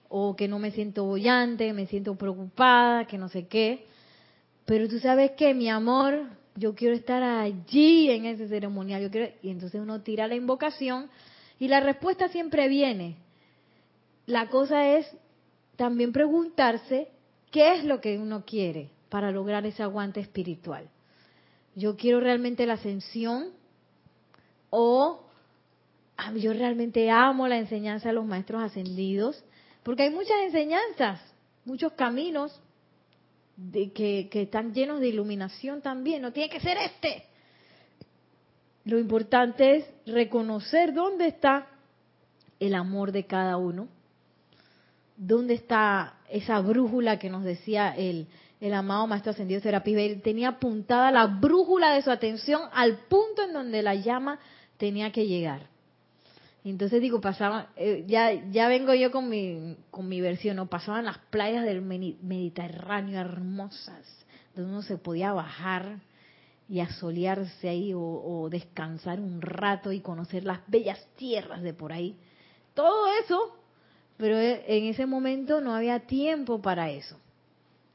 o que no me siento bollante, me siento preocupada, que no sé qué. Pero tú sabes que mi amor, yo quiero estar allí en ese ceremonial, yo quiero... y entonces uno tira la invocación y la respuesta siempre viene. La cosa es también preguntarse qué es lo que uno quiere para lograr ese aguante espiritual. Yo quiero realmente la ascensión o ah, yo realmente amo la enseñanza de los maestros ascendidos, porque hay muchas enseñanzas, muchos caminos de que, están llenos de iluminación también, no tiene que ser este. Lo importante es reconocer dónde está el amor de cada uno, dónde está esa brújula que nos decía el, el amado Maestro Ascendido Serapis Bey. Tenía apuntada la brújula de su atención al punto en donde la llama tenía que llegar. Entonces digo, pasaba, eh, ya, ya vengo yo con mi, con mi versión, ¿no? Pasaban las playas del Mediterráneo hermosas, donde uno se podía bajar y asolearse ahí o, descansar un rato y conocer las bellas tierras de por ahí. Todo eso, pero e, en ese momento no había tiempo para eso.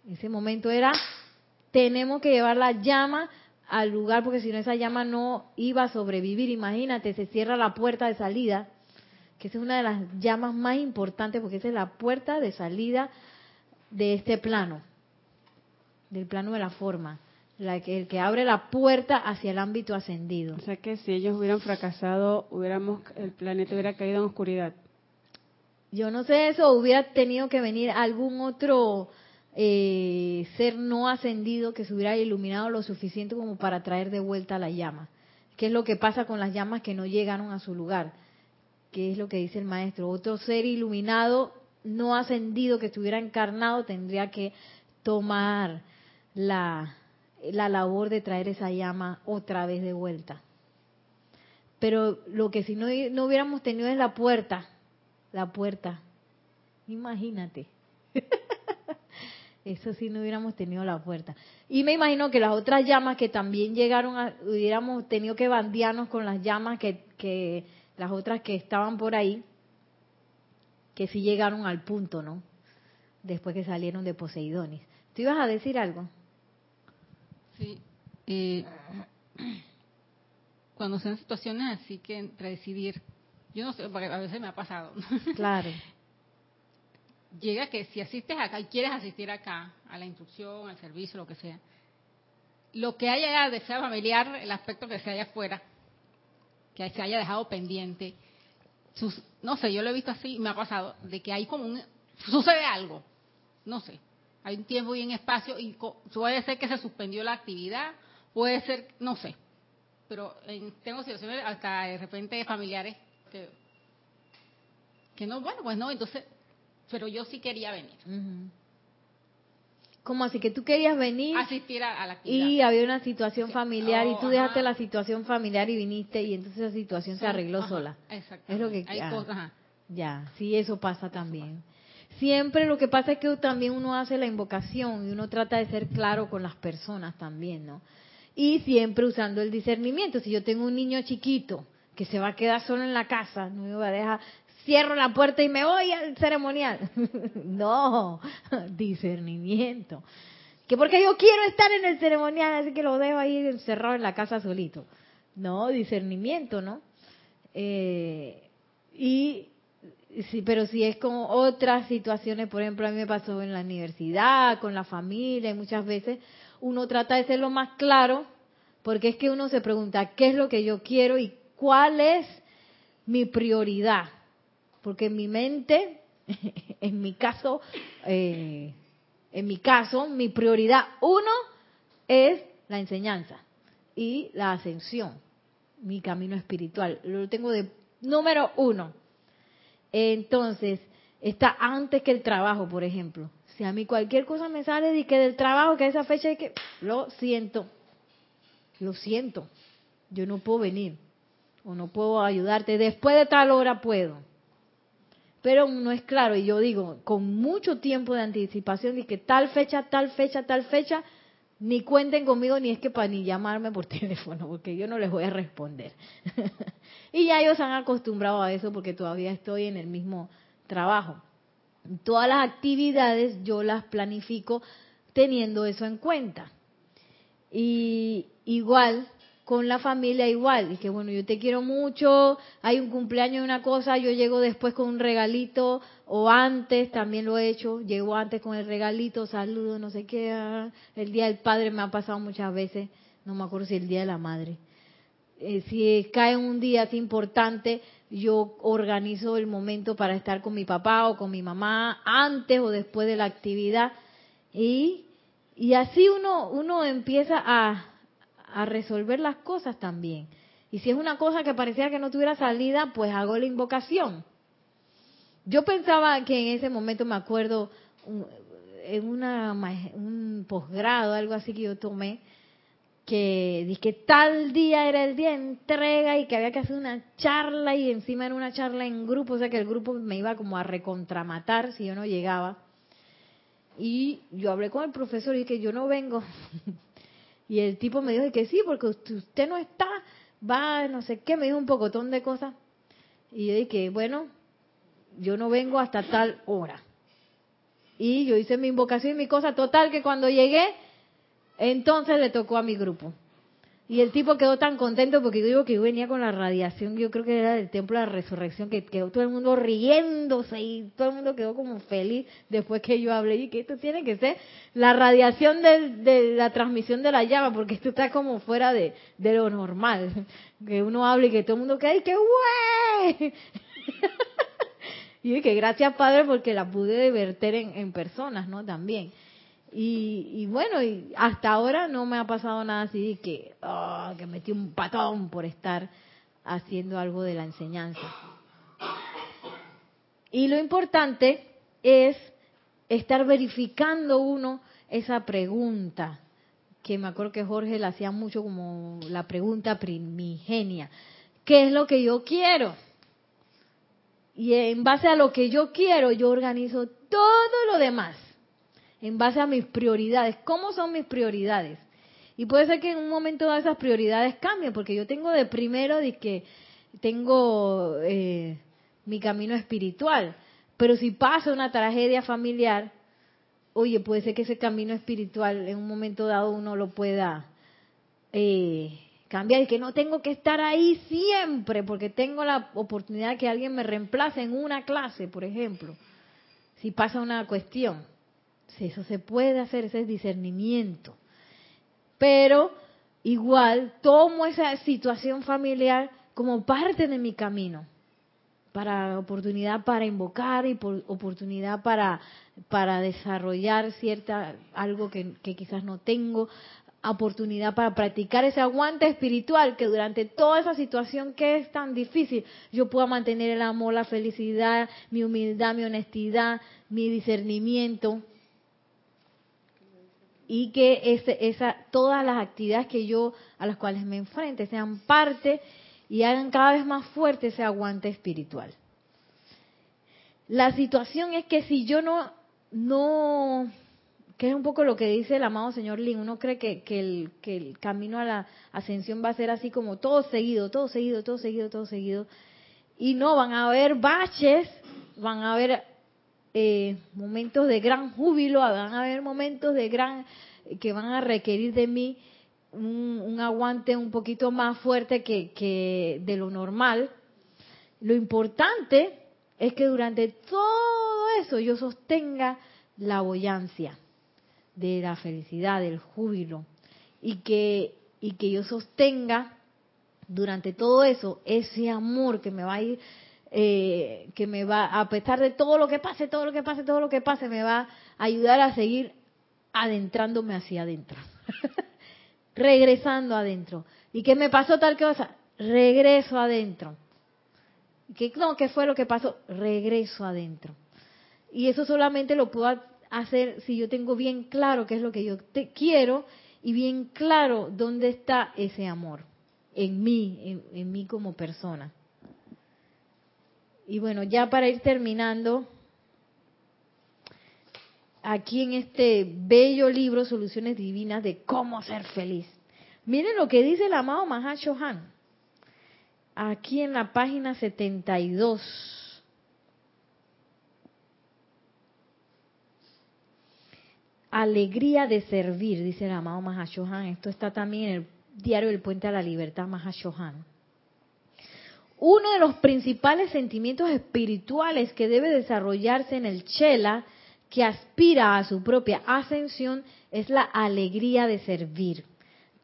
Ese momento era, tenemos que llevar la llama al lugar porque si no esa llama no iba a sobrevivir. Imagínate, se cierra la puerta de salida, que esa es una de las llamas más importantes porque esa es la puerta de salida de este plano, del plano de la forma, la que, el que abre la puerta hacia el ámbito ascendido. O sea que si ellos hubieran fracasado, hubiéramos el planeta hubiera caído en oscuridad. Yo no sé eso, hubiera tenido que venir algún otro eh, ser no ascendido que se hubiera iluminado lo suficiente como para traer de vuelta la llama. ¿Qué es lo que pasa con las llamas que no llegaron a su lugar? ¿Qué es lo que dice el maestro? Otro ser iluminado no ascendido que estuviera encarnado tendría que tomar la, la labor de traer esa llama otra vez de vuelta. Pero lo que si no, no hubiéramos tenido es la puerta, la puerta. Imagínate. Eso sí no hubiéramos tenido la puerta. Y me imagino que las otras llamas que también llegaron, a, hubiéramos tenido que bandearnos con las llamas que, que las otras que estaban por ahí, que sí llegaron al punto, ¿no? Después que salieron de Poseidonis. ¿Tú ibas a decir algo? Sí. Eh, (clears throat) cuando sean situaciones así que entre decidir, yo no sé, porque a veces me ha pasado. Claro. (laughs) llega que si asistes acá y quieres asistir acá, a la instrucción, al servicio, lo que sea, lo que haya de sea familiar, el aspecto que se haya afuera, que se haya dejado pendiente, no sé, yo lo he visto así, me ha pasado, de que hay como un, sucede algo, no sé, hay un tiempo y un espacio y puede ser que se suspendió la actividad, puede ser, no sé, pero tengo situaciones hasta de repente familiares que, que no, bueno, pues no, entonces pero yo sí quería venir. ¿Cómo así que tú querías venir? Asistir a, la actividad. Y había una situación familiar y tú dejaste la situación familiar y viniste y entonces esa situación se arregló sola. Exacto. Es lo que Hay cosas, Ya, sí, eso pasa también. siempre lo que pasa es que también uno hace la invocación y uno trata de ser claro con las personas también, ¿no? Y siempre usando el discernimiento. Si yo tengo un niño chiquito que se va a quedar solo en la casa, no me va a dejar, cierro la puerta y me voy al ceremonial. (laughs) no, (laughs) discernimiento. Que porque yo quiero estar en el ceremonial, así que lo dejo ahí encerrado en la casa solito. No, discernimiento, ¿no? Eh, y sí, pero si es con otras situaciones, por ejemplo, a mí me pasó en la universidad, con la familia, y muchas veces uno trata de ser lo más claro, porque es que uno se pregunta, ¿qué es lo que yo quiero y cuál es mi prioridad? Porque en mi mente, (laughs) en mi caso, eh, en mi caso, mi prioridad uno es la enseñanza y la ascensión, mi camino espiritual. Lo tengo de número uno. Entonces, está antes que el trabajo, por ejemplo. Si a mí cualquier cosa me sale de que del trabajo, que esa fecha es que lo siento, lo siento, yo no puedo venir o no puedo ayudarte. Después de tal hora puedo pero no es claro. Y yo digo, con mucho tiempo de anticipación, y que tal fecha, tal fecha, tal fecha, ni cuenten conmigo, ni es que para ni llamarme por (laughs) teléfono, porque yo no les voy a responder. (laughs) y ya ellos han acostumbrado a eso porque todavía estoy en el mismo trabajo. Todas las actividades yo las planifico teniendo eso en cuenta. Y igual con la familia igual, y que bueno, yo te quiero mucho, hay un cumpleaños una cosa, yo llego después con un regalito, o antes también lo he hecho, llego antes con el regalito, saludo, no sé qué, ah, el día del padre me ha pasado muchas veces, no me acuerdo si el día de la madre. Eh, si cae un día así importante, yo organizo el momento para estar con mi papá o con mi mamá antes o después de la actividad y, y así uno, uno empieza a, a resolver las cosas también. Y si es una cosa que parecía que no tuviera salida, pues hago la invocación. Yo pensaba que en ese momento, me acuerdo, en una, un posgrado, algo así que yo tomé, que dije tal día era el día de entrega y que había que hacer una charla y encima era una charla en grupo, o sea que el grupo me iba como a recontramatar si yo no llegaba. Y yo hablé con el profesor y dije, yo no vengo, (laughs) Y el tipo me dijo que sí, porque usted no está, va, no sé qué, me dijo un pocotón de cosas. Y yo dije, bueno, yo no vengo hasta tal hora. Y yo hice mi invocación y mi cosa total que cuando llegué, entonces le tocó a mi grupo. Y el tipo quedó tan contento porque yo digo que yo venía con la radiación, yo creo que era del templo de la resurrección, que quedó todo el mundo riéndose y todo el mundo quedó como feliz después que yo hablé. Y que esto tiene que ser la radiación de, la transmisión de la llama, porque esto está como fuera de, lo normal. Que uno hable y que todo el mundo quede, ¡ay, qué güey! (laughs) y que gracias Padre porque la pude verter en, en personas, ¿no? También. Y, bueno, y hasta ahora no me ha pasado nada así de que, oh, que metí un patón por estar haciendo algo de la enseñanza. Y lo importante es estar verificando uno esa pregunta, que me acuerdo que Jorge la hacía mucho como la pregunta primigenia. ¿Qué es lo que yo quiero? Y en base a lo que yo quiero, yo organizo todo lo demás en base a mis prioridades. ¿Cómo son mis prioridades? Y puede ser que en un momento dado esas prioridades cambien, porque yo tengo de primero de que tengo eh, mi camino espiritual, pero si pasa una tragedia familiar, oye, puede ser que ese camino espiritual en un momento dado uno lo pueda eh, cambiar y que no tengo que estar ahí siempre, porque tengo la oportunidad que alguien me reemplace en una clase, por ejemplo, si pasa una cuestión eso se puede hacer, ese es discernimiento. Pero igual tomo esa situación familiar como parte de mi camino, para oportunidad para invocar y por oportunidad para, para desarrollar cierta algo que quizás no tengo, oportunidad para practicar ese aguante espiritual que durante toda esa situación que es tan difícil yo pueda mantener el amor, la felicidad, mi humildad, mi honestidad, mi discernimiento y que ese, esa, todas las actividades que yo a las cuales me enfrente sean parte y hagan cada vez más fuerte ese aguante espiritual. La situación es que si yo no, no, que es un poco lo que dice el amado señor Lin, uno cree que, que, el, que el camino a la ascensión va a ser así como todo seguido, todo seguido, todo seguido, todo seguido. Y no, van a haber baches, van a haber eh, momentos de gran júbilo, van a haber momentos de gran que van a requerir de mí un, aguante un poquito más fuerte que, que de lo normal. Lo importante es que durante todo eso yo sostenga la boyancia de la felicidad, del júbilo, y que, y que yo sostenga durante todo eso ese amor que me va a ir, eh, que me va, a pesar de todo lo que pase, todo lo que pase, todo lo que pase, me va a ayudar a seguir adentrándome hacia adentro, (laughs) regresando adentro. ¿Y qué me pasó tal cosa? Regreso adentro. ¿Qué, no, ¿qué fue lo que pasó? Regreso adentro. Y eso solamente lo puedo hacer si yo tengo bien claro qué es lo que yo te quiero y bien claro dónde está ese amor en mí, en, en mí como persona. Y bueno, ya para ir terminando, aquí en este bello libro, Soluciones Divinas de cómo ser feliz. Miren lo que dice el amado Mahashohan. Aquí en la página 72. Alegría de servir, dice el amado Mahashohan. Esto está también en el diario del Puente a la Libertad, Mahashohan. Uno de los principales sentimientos espirituales que debe desarrollarse en el Chela que aspira a su propia ascensión es la alegría de servir,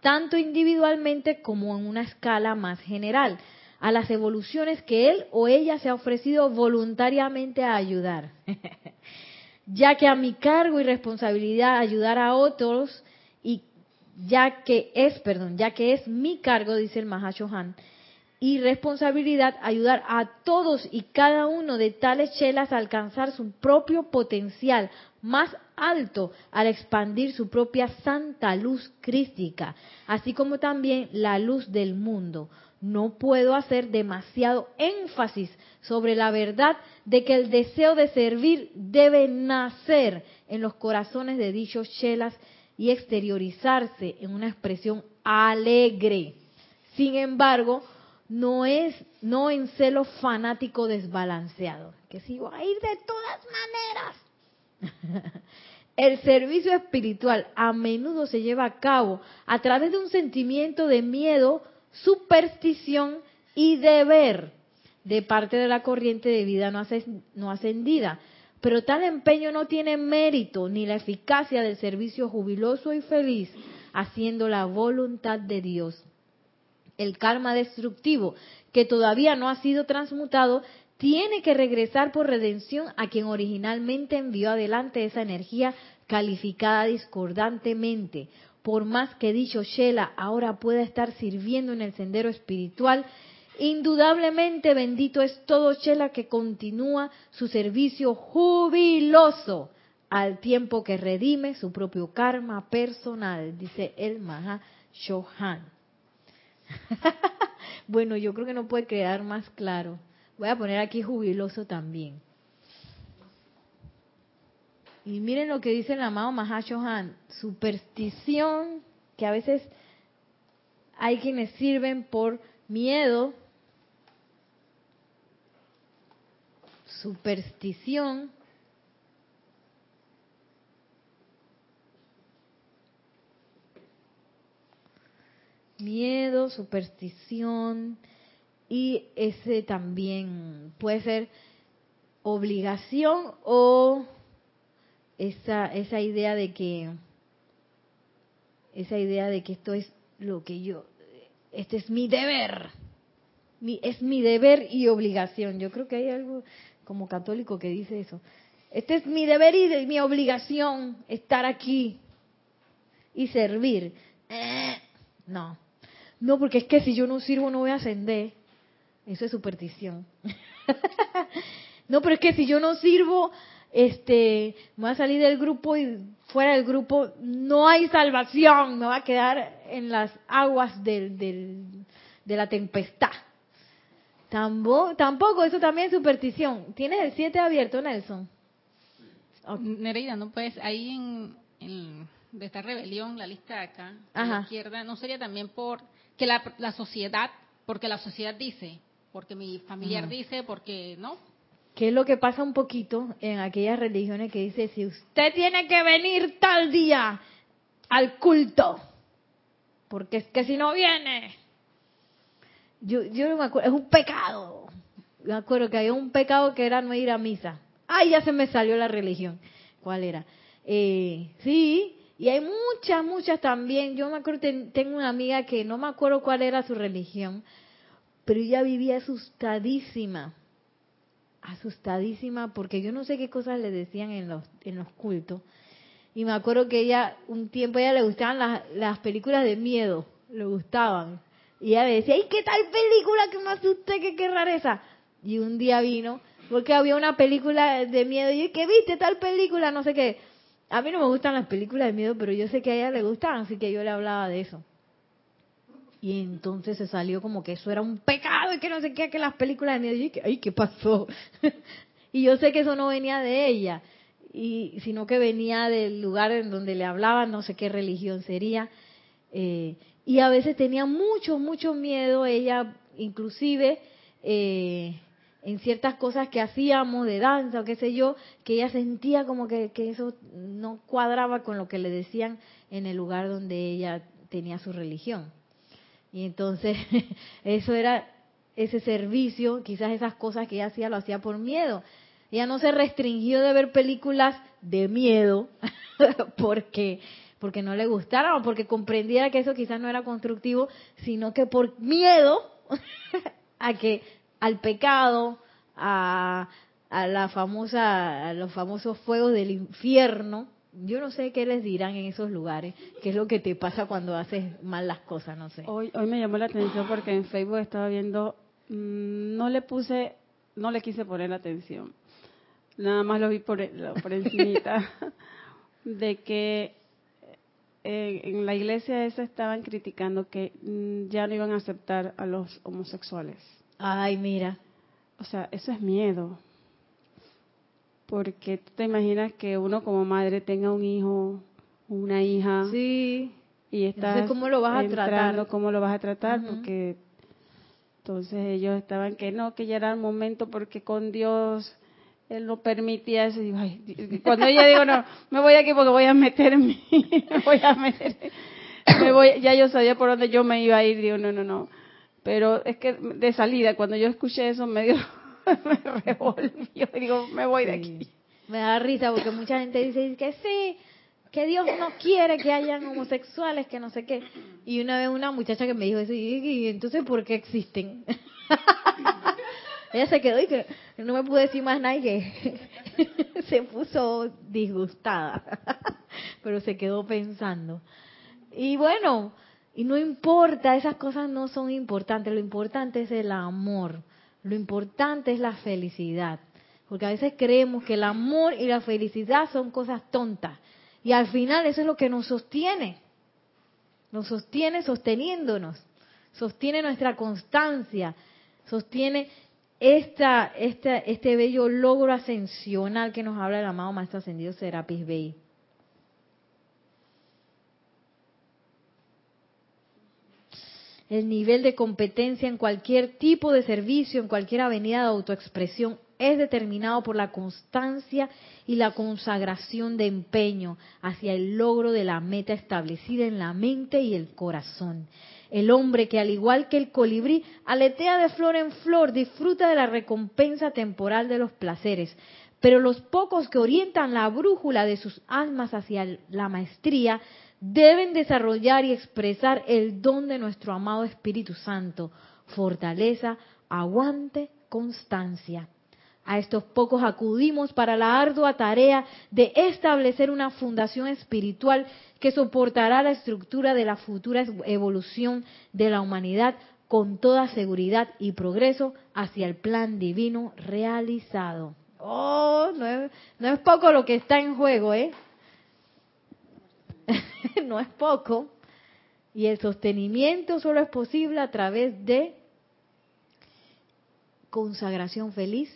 tanto individualmente como en una escala más general, a las evoluciones que él o ella se ha ofrecido voluntariamente a ayudar. (laughs) ya que a mi cargo y responsabilidad ayudar a otros y ya que es, perdón, ya que es mi cargo, dice el Mahashohan, y responsabilidad ayudar a todos y cada uno de tales chelas a alcanzar su propio potencial más alto al expandir su propia santa luz crística, así como también la luz del mundo. No puedo hacer demasiado énfasis sobre la verdad de que el deseo de servir debe nacer en los corazones de dichos chelas y exteriorizarse en una expresión alegre. Sin embargo, no es no en celo fanático desbalanceado, que si voy a ir de todas maneras. (laughs) El servicio espiritual a menudo se lleva a cabo a través de un sentimiento de miedo, superstición y deber de parte de la corriente de vida no ascendida. Pero tal empeño no tiene mérito ni la eficacia del servicio jubiloso y feliz haciendo la voluntad de Dios el karma destructivo que todavía no ha sido transmutado, tiene que regresar por redención a quien originalmente envió adelante esa energía calificada discordantemente. Por más que dicho Shela ahora pueda estar sirviendo en el sendero espiritual, indudablemente bendito es todo Shela que continúa su servicio jubiloso al tiempo que redime su propio karma personal, dice el Maha Shohan. (laughs) bueno, yo creo que no puede quedar más claro. Voy a poner aquí jubiloso también. Y miren lo que dice el amado Mahashohan, superstición, que a veces hay quienes sirven por miedo, superstición, miedo, superstición y ese también puede ser obligación o esa, esa idea de que esa idea de que esto es lo que yo este es mi deber mi, es mi deber y obligación. Yo creo que hay algo como católico que dice eso. Este es mi deber y mi obligación estar aquí y servir. Eh, no no, porque es que si yo no sirvo no voy a ascender. Eso es superstición. (laughs) no, pero es que si yo no sirvo, este, me voy a salir del grupo y fuera del grupo no hay salvación, me va a quedar en las aguas del, del, de la tempestad. Tampoco, tampoco, eso también es superstición. ¿Tienes el 7 abierto, Nelson? Nereida, no puedes, ahí en, de esta rebelión, la lista de acá, a la izquierda, ¿no sería también por que la, la sociedad, porque la sociedad dice, porque mi familiar dice, porque, ¿no? ¿Qué es lo que pasa un poquito en aquellas religiones que dice, si usted tiene que venir tal día al culto, porque es que si no viene, yo, yo me acuerdo, es un pecado. Me acuerdo que había un pecado que era no ir a misa. Ay, ya se me salió la religión. ¿Cuál era? Eh, sí, y hay muchas, muchas también. Yo me acuerdo, tengo una amiga que no me acuerdo cuál era su religión, pero ella vivía asustadísima. Asustadísima porque yo no sé qué cosas le decían en los, en los cultos. Y me acuerdo que ella, un tiempo, a ella le gustaban las, las películas de miedo, le gustaban. Y ella me decía, ¿y qué tal película que me asusté? ¿Qué, qué rareza? Y un día vino, porque había una película de miedo, y yo, ¿qué viste tal película? No sé qué. A mí no me gustan las películas de miedo, pero yo sé que a ella le gustan, así que yo le hablaba de eso. Y entonces se salió como que eso era un pecado y que no sé qué, que las películas de miedo. Y yo, ay, ¿qué pasó? (laughs) y yo sé que eso no venía de ella, y sino que venía del lugar en donde le hablaban, no sé qué religión sería. Eh, y a veces tenía mucho, mucho miedo, ella inclusive eh, en ciertas cosas que hacíamos de danza o qué sé yo, que ella sentía como que, que eso no cuadraba con lo que le decían en el lugar donde ella tenía su religión. Y entonces (laughs) eso era ese servicio, quizás esas cosas que ella hacía lo hacía por miedo. Ella no se restringió de ver películas de miedo (laughs) porque porque no le gustara o porque comprendiera que eso quizás no era constructivo, sino que por miedo (laughs) a que al pecado, a, a la famosa, a los famosos fuegos del infierno, yo no sé qué les dirán en esos lugares, qué es lo que te pasa cuando haces mal las cosas, no sé. Hoy, hoy me llamó la atención porque en Facebook estaba viendo, mm, no le puse, no le quise poner atención, nada más lo vi por, por encimita, (laughs) de que en la iglesia esa estaban criticando que mm, ya no iban a aceptar a los homosexuales. Ay, mira. O sea, eso es miedo. Porque tú te imaginas que uno como madre tenga un hijo, una hija. Sí. Y estás ¿cómo lo vas a tratar? ¿Cómo lo vas a tratar? Porque entonces ellos estaban que no, que ya era el momento porque con Dios él no permitía eso. Y cuando ella digo, no, me voy aquí porque voy a meterme, (laughs) me voy a meter, me voy, ya yo sabía por dónde yo me iba a ir, digo, no, no, no. Pero es que de salida, cuando yo escuché eso, me dio, (laughs) me revolvió, digo, me voy de aquí. Me da risa porque mucha gente dice que sí, que Dios no quiere que hayan homosexuales, que no sé qué. Y una vez una muchacha que me dijo eso, y entonces, ¿por qué existen? (laughs) Ella se quedó y que no me pude decir más nada y que (laughs) se puso disgustada, pero se quedó pensando. Y bueno, y no importa, esas cosas no son importantes, lo importante es el amor, lo importante es la felicidad, porque a veces creemos que el amor y la felicidad son cosas tontas, y al final eso es lo que nos sostiene, nos sostiene sosteniéndonos, sostiene nuestra constancia, sostiene esta, esta, este bello logro ascensional que nos habla el amado Maestro Ascendido Serapis Bey. El nivel de competencia en cualquier tipo de servicio, en cualquier avenida de autoexpresión, es determinado por la constancia y la consagración de empeño hacia el logro de la meta establecida en la mente y el corazón. El hombre que al igual que el colibrí aletea de flor en flor disfruta de la recompensa temporal de los placeres, pero los pocos que orientan la brújula de sus almas hacia la maestría deben desarrollar y expresar el don de nuestro amado Espíritu Santo, fortaleza, aguante, constancia. A estos pocos acudimos para la ardua tarea de establecer una fundación espiritual que soportará la estructura de la futura evolución de la humanidad con toda seguridad y progreso hacia el plan divino realizado. Oh, no es, poco lo que está en juego, ¿eh? (laughs) no es poco. Y el sostenimiento solo es posible a través de consagración feliz,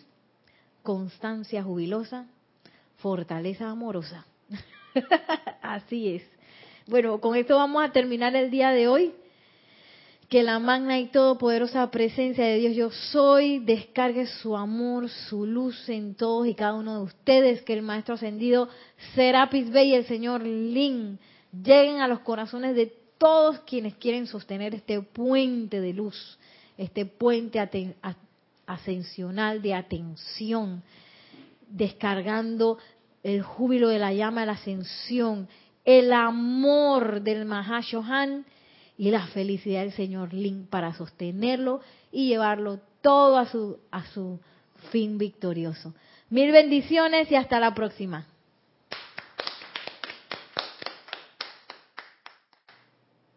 constancia jubilosa, fortaleza amorosa. (laughs) Así es. Bueno, con esto vamos a terminar el día de hoy. Que la magna y todopoderosa presencia de Dios yo soy descargue su amor, su luz en todos y cada uno de ustedes. Que el Maestro Ascendido Serapis Bey y el Señor Lin lleguen a los corazones de todos quienes quieren sostener este puente de luz, este puente ascensional de atención, descargando el júbilo de la llama de la ascensión, el amor del Mahashohan y la felicidad del señor Lin para sostenerlo y llevarlo todo a su, a su fin victorioso. Mil bendiciones y hasta la próxima.